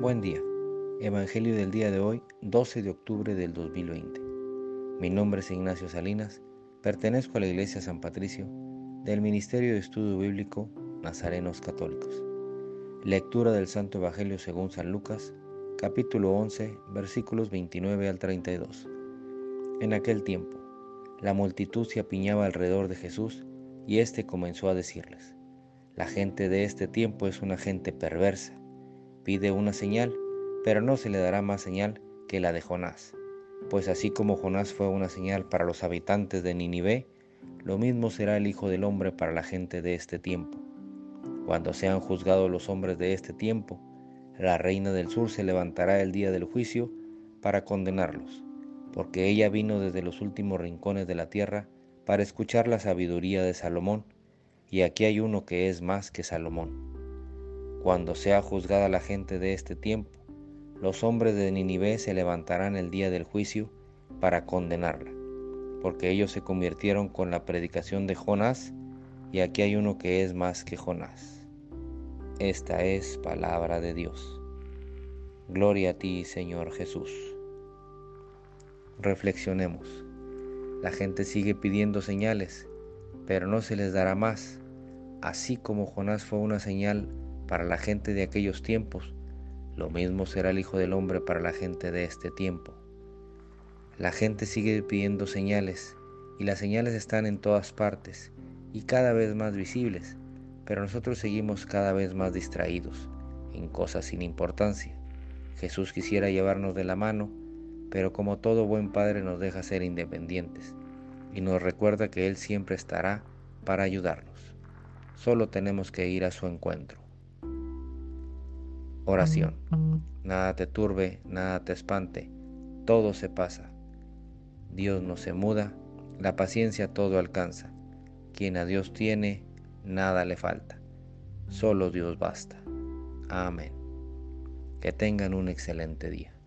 Buen día. Evangelio del día de hoy, 12 de octubre del 2020. Mi nombre es Ignacio Salinas, pertenezco a la Iglesia San Patricio del Ministerio de Estudio Bíblico Nazarenos Católicos. Lectura del Santo Evangelio según San Lucas, capítulo 11, versículos 29 al 32. En aquel tiempo, la multitud se apiñaba alrededor de Jesús y éste comenzó a decirles, La gente de este tiempo es una gente perversa pide una señal, pero no se le dará más señal que la de Jonás. Pues así como Jonás fue una señal para los habitantes de Ninive, lo mismo será el Hijo del Hombre para la gente de este tiempo. Cuando sean juzgados los hombres de este tiempo, la reina del sur se levantará el día del juicio para condenarlos, porque ella vino desde los últimos rincones de la tierra para escuchar la sabiduría de Salomón, y aquí hay uno que es más que Salomón. Cuando sea juzgada la gente de este tiempo, los hombres de Ninive se levantarán el día del juicio para condenarla, porque ellos se convirtieron con la predicación de Jonás, y aquí hay uno que es más que Jonás. Esta es palabra de Dios. Gloria a ti, Señor Jesús. Reflexionemos. La gente sigue pidiendo señales, pero no se les dará más, así como Jonás fue una señal para la gente de aquellos tiempos, lo mismo será el Hijo del Hombre para la gente de este tiempo. La gente sigue pidiendo señales y las señales están en todas partes y cada vez más visibles, pero nosotros seguimos cada vez más distraídos en cosas sin importancia. Jesús quisiera llevarnos de la mano, pero como todo buen padre nos deja ser independientes y nos recuerda que Él siempre estará para ayudarnos. Solo tenemos que ir a su encuentro. Oración. Nada te turbe, nada te espante, todo se pasa. Dios no se muda, la paciencia todo alcanza. Quien a Dios tiene, nada le falta. Solo Dios basta. Amén. Que tengan un excelente día.